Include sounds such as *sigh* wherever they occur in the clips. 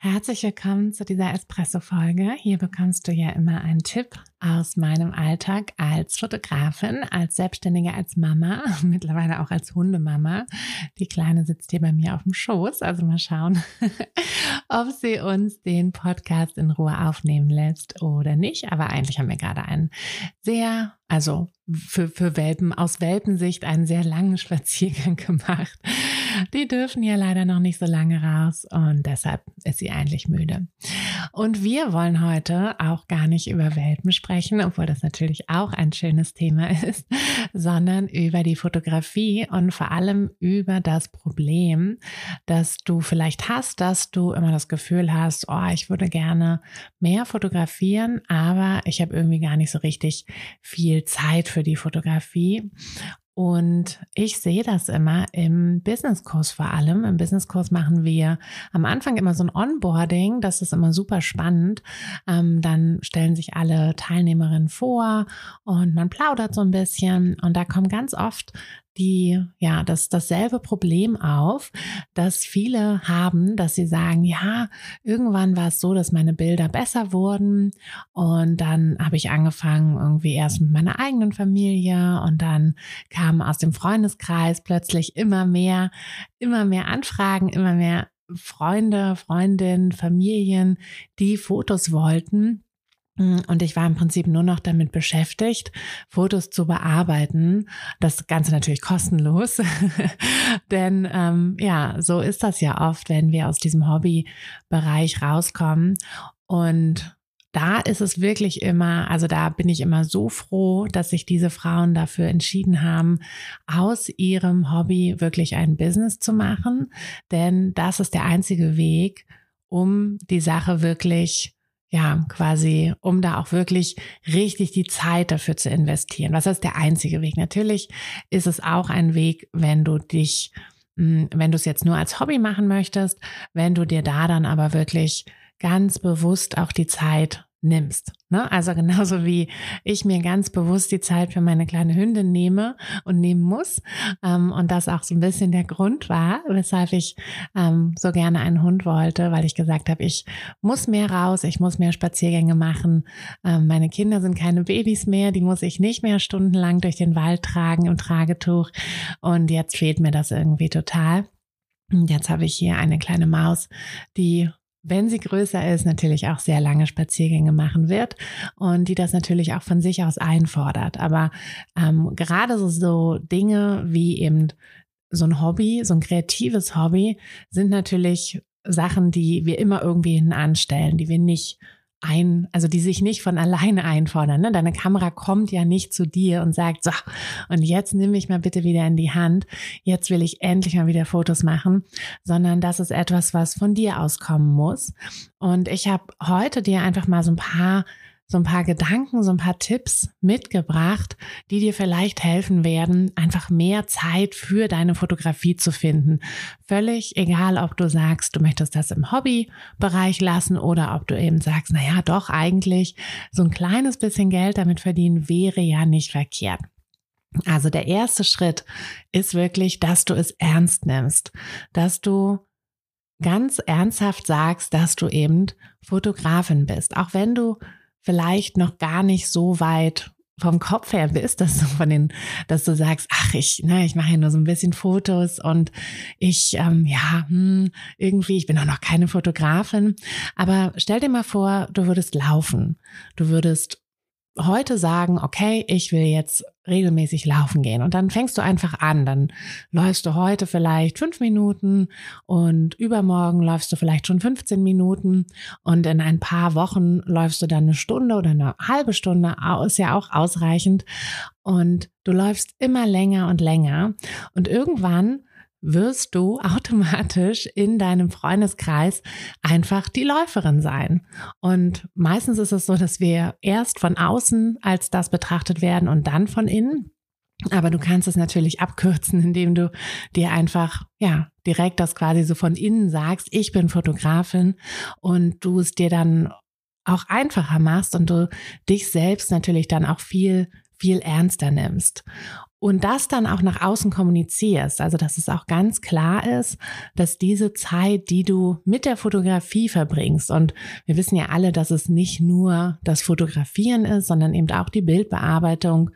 Herzlich willkommen zu dieser Espresso-Folge. Hier bekommst du ja immer einen Tipp aus meinem Alltag als Fotografin, als Selbstständige, als Mama, *laughs* mittlerweile auch als Hundemama. Die Kleine sitzt hier bei mir auf dem Schoß, also mal schauen, *laughs* ob sie uns den Podcast in Ruhe aufnehmen lässt oder nicht. Aber eigentlich haben wir gerade einen sehr, also für, für Welpen, aus Welpensicht einen sehr langen *laughs* Spaziergang gemacht die dürfen ja leider noch nicht so lange raus und deshalb ist sie eigentlich müde. Und wir wollen heute auch gar nicht über Welpen sprechen, obwohl das natürlich auch ein schönes Thema *laughs* ist, sondern über die Fotografie und vor allem über das Problem, dass du vielleicht hast, dass du immer das Gefühl hast, oh, ich würde gerne mehr fotografieren, aber ich habe irgendwie gar nicht so richtig viel Zeit für die Fotografie. Und ich sehe das immer im Businesskurs vor allem. Im Businesskurs machen wir am Anfang immer so ein Onboarding. Das ist immer super spannend. Ähm, dann stellen sich alle Teilnehmerinnen vor und man plaudert so ein bisschen. Und da kommen ganz oft die, ja, das, dasselbe Problem auf, dass viele haben, dass sie sagen, ja, irgendwann war es so, dass meine Bilder besser wurden und dann habe ich angefangen irgendwie erst mit meiner eigenen Familie und dann kamen aus dem Freundeskreis plötzlich immer mehr, immer mehr Anfragen, immer mehr Freunde, Freundinnen, Familien, die Fotos wollten. Mm, und ich war im Prinzip nur noch damit beschäftigt, Fotos zu bearbeiten. Das Ganze natürlich kostenlos. *laughs* Denn ähm, ja, so ist das ja oft, wenn wir aus diesem Hobbybereich rauskommen. Und da ist es wirklich immer, also da bin ich immer so froh, dass sich diese Frauen dafür entschieden haben, aus ihrem Hobby wirklich ein Business zu machen. Denn das ist der einzige Weg, um die Sache wirklich ja, quasi, um da auch wirklich richtig die Zeit dafür zu investieren. Was ist der einzige Weg? Natürlich ist es auch ein Weg, wenn du dich, hm, wenn du es jetzt nur als Hobby machen möchtest, wenn du dir da dann aber wirklich ganz bewusst auch die Zeit nimmst. Ne? Also genauso wie ich mir ganz bewusst die Zeit für meine kleine Hündin nehme und nehmen muss. Ähm, und das auch so ein bisschen der Grund war, weshalb ich ähm, so gerne einen Hund wollte, weil ich gesagt habe, ich muss mehr raus, ich muss mehr Spaziergänge machen. Ähm, meine Kinder sind keine Babys mehr, die muss ich nicht mehr stundenlang durch den Wald tragen im Tragetuch. Und jetzt fehlt mir das irgendwie total. Und jetzt habe ich hier eine kleine Maus, die wenn sie größer ist, natürlich auch sehr lange Spaziergänge machen wird und die das natürlich auch von sich aus einfordert. Aber ähm, gerade so, so Dinge wie eben so ein Hobby, so ein kreatives Hobby, sind natürlich Sachen, die wir immer irgendwie hinten anstellen, die wir nicht ein, also die sich nicht von alleine einfordern. Ne? Deine Kamera kommt ja nicht zu dir und sagt, so, und jetzt nimm mich mal bitte wieder in die Hand, jetzt will ich endlich mal wieder Fotos machen, sondern das ist etwas, was von dir auskommen muss. Und ich habe heute dir einfach mal so ein paar so ein paar Gedanken, so ein paar Tipps mitgebracht, die dir vielleicht helfen werden, einfach mehr Zeit für deine Fotografie zu finden. Völlig egal, ob du sagst, du möchtest das im Hobbybereich lassen oder ob du eben sagst, na ja, doch eigentlich so ein kleines bisschen Geld damit verdienen wäre ja nicht verkehrt. Also der erste Schritt ist wirklich, dass du es ernst nimmst, dass du ganz ernsthaft sagst, dass du eben Fotografin bist, auch wenn du vielleicht noch gar nicht so weit vom Kopf her bist, dass du von den, dass du sagst, ach ich, ne, ich mache ja nur so ein bisschen Fotos und ich, ähm, ja, hm, irgendwie, ich bin auch noch keine Fotografin. Aber stell dir mal vor, du würdest laufen, du würdest heute sagen, okay, ich will jetzt regelmäßig laufen gehen. Und dann fängst du einfach an. Dann läufst du heute vielleicht fünf Minuten und übermorgen läufst du vielleicht schon 15 Minuten und in ein paar Wochen läufst du dann eine Stunde oder eine halbe Stunde, ist ja auch ausreichend. Und du läufst immer länger und länger. Und irgendwann wirst du automatisch in deinem Freundeskreis einfach die Läuferin sein. Und meistens ist es so, dass wir erst von außen als das betrachtet werden und dann von innen. Aber du kannst es natürlich abkürzen, *laughs* indem du dir einfach, ja, direkt das quasi so von innen sagst, ich bin Fotografin und du es dir dann auch einfacher machst und du dich selbst natürlich dann auch viel viel ernster nimmst und das dann auch nach außen kommunizierst, also dass es auch ganz klar ist, dass diese Zeit, die du mit der Fotografie verbringst, und wir wissen ja alle, dass es nicht nur das Fotografieren ist, sondern eben auch die Bildbearbeitung.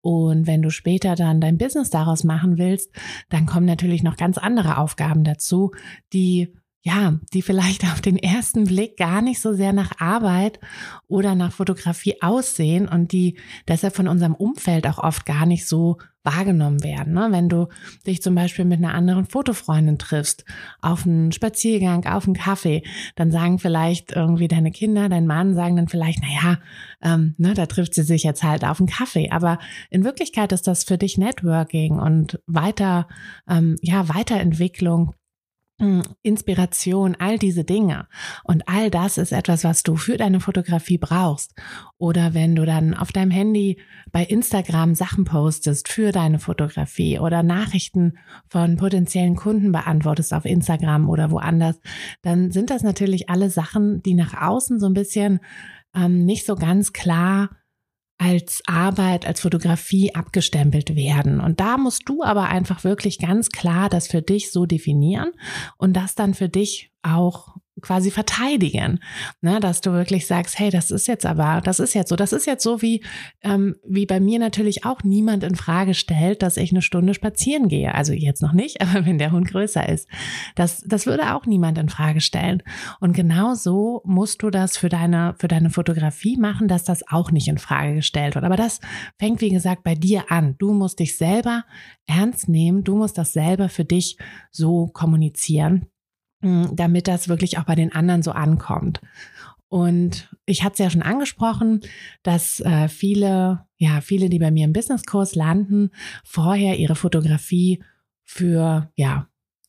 Und wenn du später dann dein Business daraus machen willst, dann kommen natürlich noch ganz andere Aufgaben dazu, die ja, die vielleicht auf den ersten Blick gar nicht so sehr nach Arbeit oder nach Fotografie aussehen und die deshalb von unserem Umfeld auch oft gar nicht so wahrgenommen werden. Ne? Wenn du dich zum Beispiel mit einer anderen Fotofreundin triffst, auf einen Spaziergang, auf einen Kaffee, dann sagen vielleicht irgendwie deine Kinder, dein Mann sagen dann vielleicht, naja, ähm, ne, da trifft sie sich jetzt halt auf einen Kaffee. Aber in Wirklichkeit ist das für dich Networking und weiter, ähm, ja, Weiterentwicklung Inspiration, all diese Dinge. Und all das ist etwas, was du für deine Fotografie brauchst. Oder wenn du dann auf deinem Handy bei Instagram Sachen postest für deine Fotografie oder Nachrichten von potenziellen Kunden beantwortest auf Instagram oder woanders, dann sind das natürlich alle Sachen, die nach außen so ein bisschen ähm, nicht so ganz klar als Arbeit, als Fotografie abgestempelt werden. Und da musst du aber einfach wirklich ganz klar das für dich so definieren und das dann für dich auch quasi verteidigen, ne, dass du wirklich sagst, hey, das ist jetzt aber, das ist jetzt so, das ist jetzt so wie ähm, wie bei mir natürlich auch niemand in Frage stellt, dass ich eine Stunde spazieren gehe. Also jetzt noch nicht, *laughs* aber wenn der Hund größer ist, das das würde auch niemand in Frage stellen. Und genau so musst du das für deine für deine Fotografie machen, dass das auch nicht in Frage gestellt wird. Aber das fängt wie gesagt bei dir an. Du musst dich selber ernst nehmen. Du musst das selber für dich so kommunizieren damit das wirklich auch bei den anderen so ankommt. Und ich hatte es ja schon angesprochen, dass äh, viele, ja, viele, die bei mir im Businesskurs landen, vorher ihre Fotografie für, ja,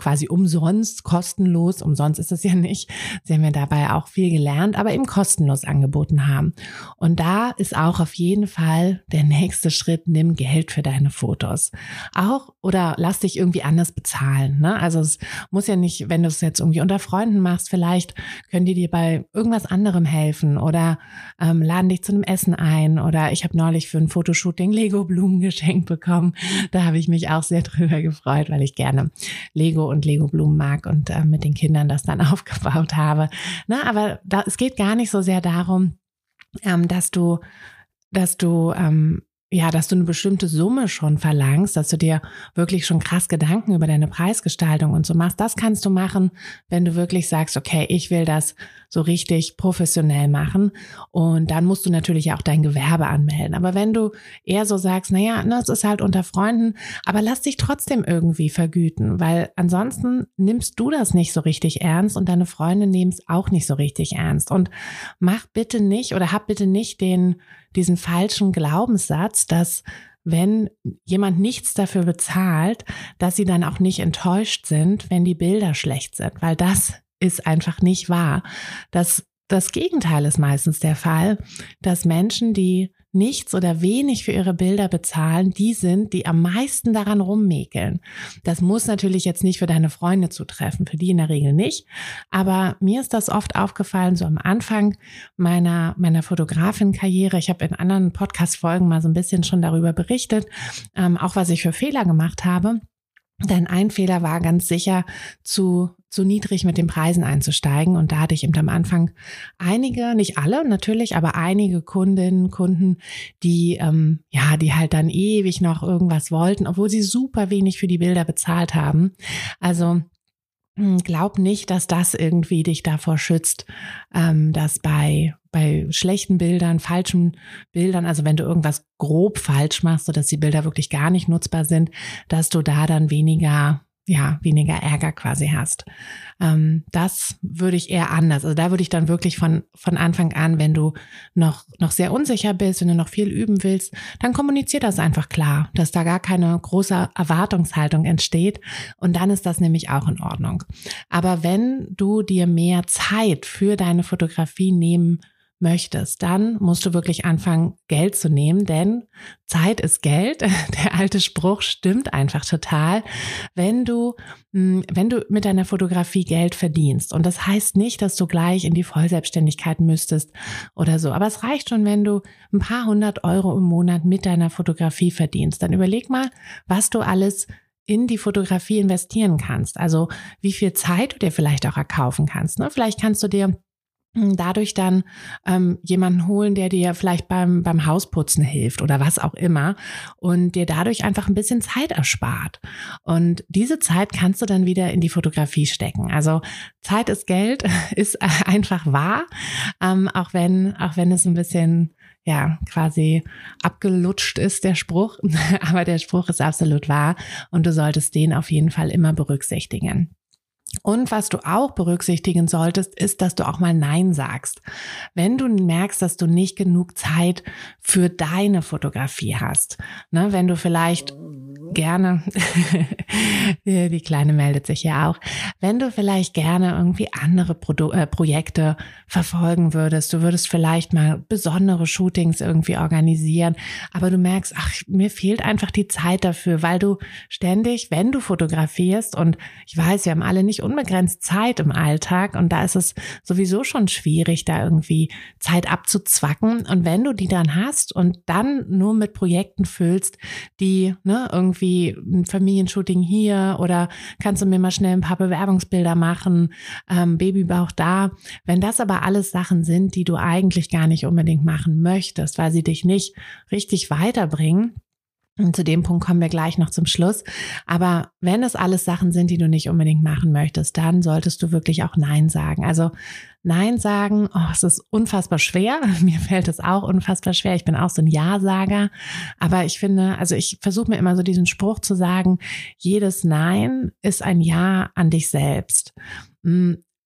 quasi umsonst, kostenlos, umsonst ist es ja nicht. Sie haben ja dabei auch viel gelernt, aber eben kostenlos angeboten haben. Und da ist auch auf jeden Fall der nächste Schritt, nimm Geld für deine Fotos. Auch oder lass dich irgendwie anders bezahlen. Ne? Also es muss ja nicht, wenn du es jetzt irgendwie unter Freunden machst, vielleicht können die dir bei irgendwas anderem helfen oder ähm, laden dich zu einem Essen ein. Oder ich habe neulich für ein Fotoshooting Lego-Blumen geschenkt bekommen. Da habe ich mich auch sehr drüber gefreut, weil ich gerne Lego und Lego-Blumen mag und äh, mit den Kindern das dann *laughs* aufgebaut habe. Na, aber da, es geht gar nicht so sehr darum, ähm, dass du, dass du ähm, ja, dass du eine bestimmte Summe schon verlangst, dass du dir wirklich schon krass Gedanken über deine Preisgestaltung und so machst. Das kannst du machen, wenn du wirklich sagst, okay, ich will das so richtig professionell machen. Und dann musst du natürlich auch dein Gewerbe anmelden. Aber wenn du eher so sagst, naja, das ist halt unter Freunden, aber lass dich trotzdem irgendwie vergüten, weil ansonsten nimmst du das nicht so richtig ernst und deine Freunde nehmen es auch nicht so richtig ernst. Und mach bitte nicht oder hab bitte nicht den diesen falschen Glaubenssatz, dass wenn jemand nichts dafür bezahlt, dass sie dann auch nicht enttäuscht sind, wenn die Bilder schlecht sind, weil das ist einfach nicht wahr. Das, das Gegenteil ist meistens der Fall, dass Menschen, die nichts oder wenig für ihre Bilder bezahlen, die sind, die am meisten daran rummäkeln. Das muss natürlich jetzt nicht für deine Freunde zutreffen, für die in der Regel nicht. Aber mir ist das oft aufgefallen, so am Anfang meiner, meiner Fotografin-Karriere. Ich habe in anderen Podcast-Folgen mal so ein bisschen schon darüber berichtet, ähm, auch was ich für Fehler gemacht habe. Denn ein Fehler war ganz sicher zu, zu niedrig mit den Preisen einzusteigen. Und da hatte ich eben am Anfang einige, nicht alle natürlich, aber einige Kundinnen, Kunden, die, ähm, ja, die halt dann ewig noch irgendwas wollten, obwohl sie super wenig für die Bilder bezahlt haben. Also hm, glaub nicht, dass das irgendwie dich davor schützt, ähm, dass bei bei schlechten Bildern, falschen Bildern, also wenn du irgendwas grob falsch machst, so dass die Bilder wirklich gar nicht nutzbar sind, dass du da dann weniger ja, weniger Ärger quasi hast. Ähm, das würde ich eher anders. Also da würde ich dann wirklich von, von Anfang an, wenn du noch, noch sehr unsicher bist, wenn du noch viel üben willst, dann kommunizier das einfach klar, dass da gar keine große Erwartungshaltung entsteht. Und dann ist das nämlich auch in Ordnung. Aber wenn du dir mehr Zeit für deine Fotografie nehmen möchtest, dann musst du wirklich anfangen, Geld zu nehmen, denn Zeit ist Geld. *laughs* Der alte Spruch stimmt einfach total. Wenn du, hm, wenn du mit deiner Fotografie Geld verdienst, und das heißt nicht, dass du gleich in die Vollselbstständigkeit müsstest oder so, aber es reicht schon, wenn du ein paar hundert Euro im Monat mit deiner Fotografie verdienst. Dann überleg mal, was du alles in die Fotografie investieren kannst. Also wie viel Zeit du dir vielleicht auch erkaufen kannst. Ne? Vielleicht kannst du dir dadurch dann ähm, jemanden holen, der dir vielleicht beim, beim Hausputzen hilft oder was auch immer und dir dadurch einfach ein bisschen Zeit erspart. Und diese Zeit kannst du dann wieder in die Fotografie stecken. Also Zeit ist Geld, *laughs* ist einfach wahr, ähm, auch wenn, auch wenn es ein bisschen ja, quasi abgelutscht ist der Spruch, *laughs* aber der Spruch ist absolut wahr und du solltest den auf jeden Fall immer berücksichtigen. Und was du auch berücksichtigen solltest, ist, dass du auch mal Nein sagst. Wenn du merkst, dass du nicht genug Zeit für deine Fotografie hast, ne, wenn du vielleicht gerne, *laughs* die Kleine meldet sich ja auch, wenn du vielleicht gerne irgendwie andere Produ äh, Projekte verfolgen würdest, du würdest vielleicht mal besondere Shootings irgendwie organisieren, aber du merkst, ach, mir fehlt einfach die Zeit dafür, weil du ständig, wenn du fotografierst und ich weiß, wir haben alle nicht unbegrenzt Zeit im Alltag und da ist es sowieso schon schwierig, da irgendwie Zeit abzuzwacken und wenn du die dann hast und dann nur mit Projekten füllst, die ne, irgendwie ein Familienshooting hier oder kannst du mir mal schnell ein paar Bewerbungsbilder machen, ähm, Babybauch da. Wenn das aber alles Sachen sind, die du eigentlich gar nicht unbedingt machen möchtest, weil sie dich nicht richtig weiterbringen, und zu dem Punkt kommen wir gleich noch zum Schluss. Aber wenn es alles Sachen sind, die du nicht unbedingt machen möchtest, dann solltest du wirklich auch Nein sagen. Also Nein sagen, oh, es ist unfassbar schwer. *laughs* Mir fällt es auch unfassbar schwer. Ich bin auch so ein Ja-Sager. Aber ich finde, also ich versuche mir immer so diesen Spruch zu sagen, jedes Nein ist ein Ja an dich selbst.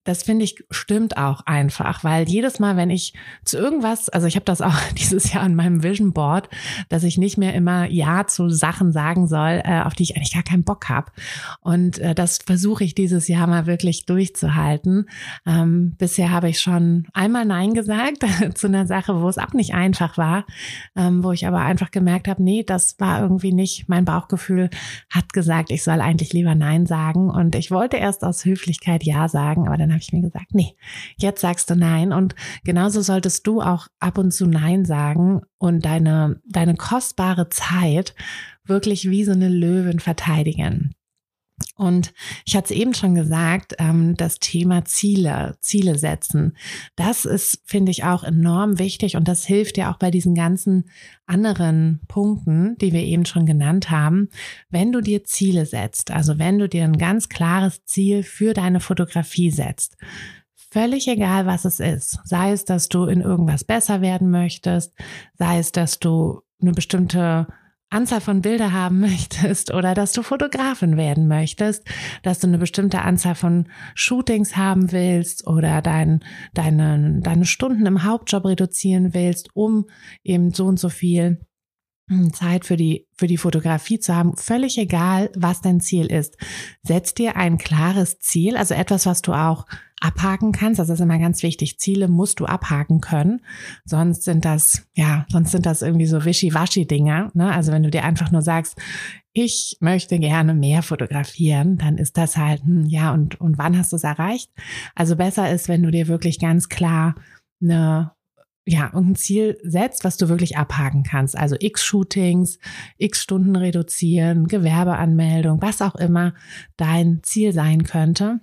Das finde ich stimmt auch einfach, weil jedes Mal, wenn ich zu irgendwas, also ich habe das auch *laughs* dieses Jahr an meinem Vision Board, dass ich nicht mehr immer Ja zu Sachen sagen soll, äh, auf die ich eigentlich gar keinen Bock habe. Und äh, das versuche ich dieses Jahr mal wirklich durchzuhalten. Ähm, bisher habe ich schon einmal Nein gesagt *laughs* zu einer Sache, wo es auch nicht einfach war, ähm, wo ich aber einfach gemerkt habe, nee, das war irgendwie nicht, mein Bauchgefühl hat gesagt, ich soll eigentlich lieber Nein sagen. Und ich wollte erst aus Höflichkeit Ja sagen, aber dann habe ich mir gesagt, nee, jetzt sagst du nein. Und genauso solltest du auch ab und zu nein sagen und deine, deine kostbare Zeit wirklich wie so eine Löwin verteidigen. Und ich hatte es eben schon gesagt, ähm, das Thema Ziele, Ziele setzen, das ist, finde ich, auch enorm wichtig und das hilft ja auch bei diesen ganzen anderen Punkten, die wir eben schon genannt haben. Wenn du dir Ziele setzt, also wenn du dir ein ganz klares Ziel für deine Fotografie setzt, Völlig egal, was es ist. Sei es, dass du in irgendwas besser werden möchtest, sei es, dass du eine bestimmte Anzahl von Bilder haben *laughs* möchtest oder dass du Fotografin werden möchtest, dass du eine bestimmte Anzahl von Shootings haben willst oder dein, deine, deine Stunden im Hauptjob reduzieren willst, um eben so und so viel Zeit für die, für die Fotografie zu haben, völlig egal, was dein Ziel ist. Setz dir ein klares Ziel, also etwas, was du auch abhaken kannst. Das ist immer ganz wichtig. Ziele musst du abhaken können. Sonst sind das, ja, sonst sind das irgendwie so wischiwaschi-Dinger. Ne? Also wenn du dir einfach nur sagst, ich möchte gerne mehr fotografieren, dann ist das halt, hm, ja, und, und wann hast du es erreicht? Also besser ist, wenn du dir wirklich ganz klar eine ja, irgendein Ziel setzt, was du wirklich abhaken kannst. Also x Shootings, x Stunden reduzieren, Gewerbeanmeldung, was auch immer dein Ziel sein könnte.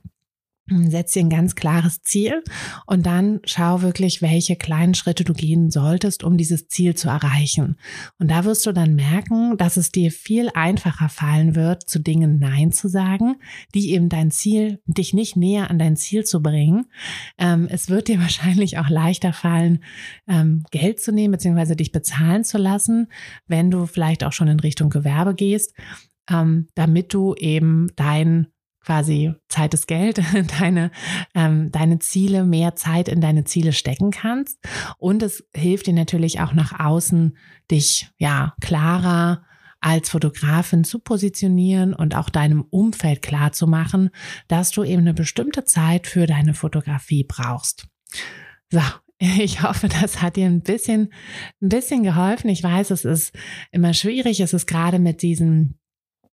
Setz dir ein ganz klares Ziel und dann schau wirklich, welche kleinen Schritte du gehen solltest, um dieses Ziel zu erreichen. Und da wirst du dann merken, dass es dir viel einfacher fallen wird, zu Dingen Nein zu sagen, die eben dein Ziel, dich nicht näher an dein Ziel zu bringen. Ähm, es wird dir *laughs* wahrscheinlich auch leichter fallen, ähm, Geld zu nehmen, beziehungsweise dich bezahlen zu lassen, wenn du vielleicht auch schon in Richtung Gewerbe gehst, ähm, damit du eben dein quasi Zeit ist Geld, *laughs* deine, ähm, deine Ziele, mehr Zeit in deine Ziele stecken kannst. Und es hilft dir natürlich auch nach außen, dich ja klarer als Fotografin zu positionieren und auch deinem Umfeld klar zu machen, dass du eben eine bestimmte Zeit für deine Fotografie brauchst. So, *laughs* ich hoffe, das hat dir ein bisschen, ein bisschen geholfen. Ich weiß, es ist immer schwierig. Es ist gerade mit diesen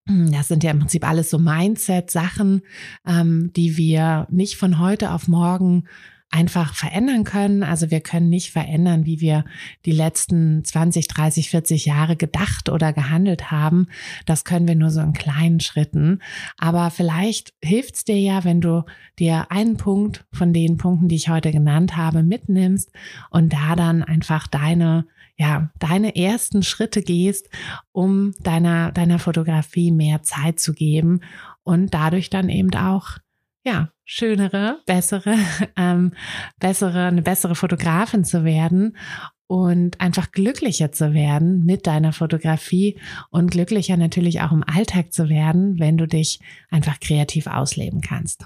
das sind ja im Prinzip alles so Mindset-Sachen, ähm, die wir nicht von heute auf morgen einfach verändern können. Also wir können nicht verändern, wie wir die letzten 20, 30, 40 Jahre gedacht oder gehandelt haben. Das können wir nur so in kleinen Schritten. Aber vielleicht hilft es dir ja, wenn du dir einen Punkt von den Punkten, die ich heute genannt habe, mitnimmst und da dann einfach deine ja, deine ersten Schritte gehst, um deiner, deiner Fotografie mehr Zeit zu geben und dadurch dann eben auch, ja, schönere, bessere, *laughs* ähm, bessere, eine bessere Fotografin zu werden und einfach glücklicher zu werden mit deiner Fotografie und glücklicher natürlich auch im Alltag zu werden, wenn du dich einfach kreativ ausleben kannst.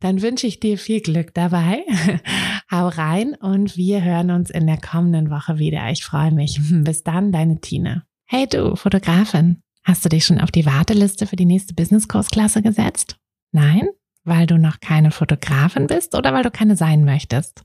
Dann wünsche ich dir viel Glück dabei. *laughs* Hau rein und wir hören uns in der kommenden Woche wieder. Ich freue mich. *laughs* Bis dann, deine Tina. Hey du, Fotografin. Hast du dich schon auf die Warteliste für die nächste Business-Kursklasse gesetzt? Nein? Weil du noch keine Fotografin bist oder weil du keine sein möchtest?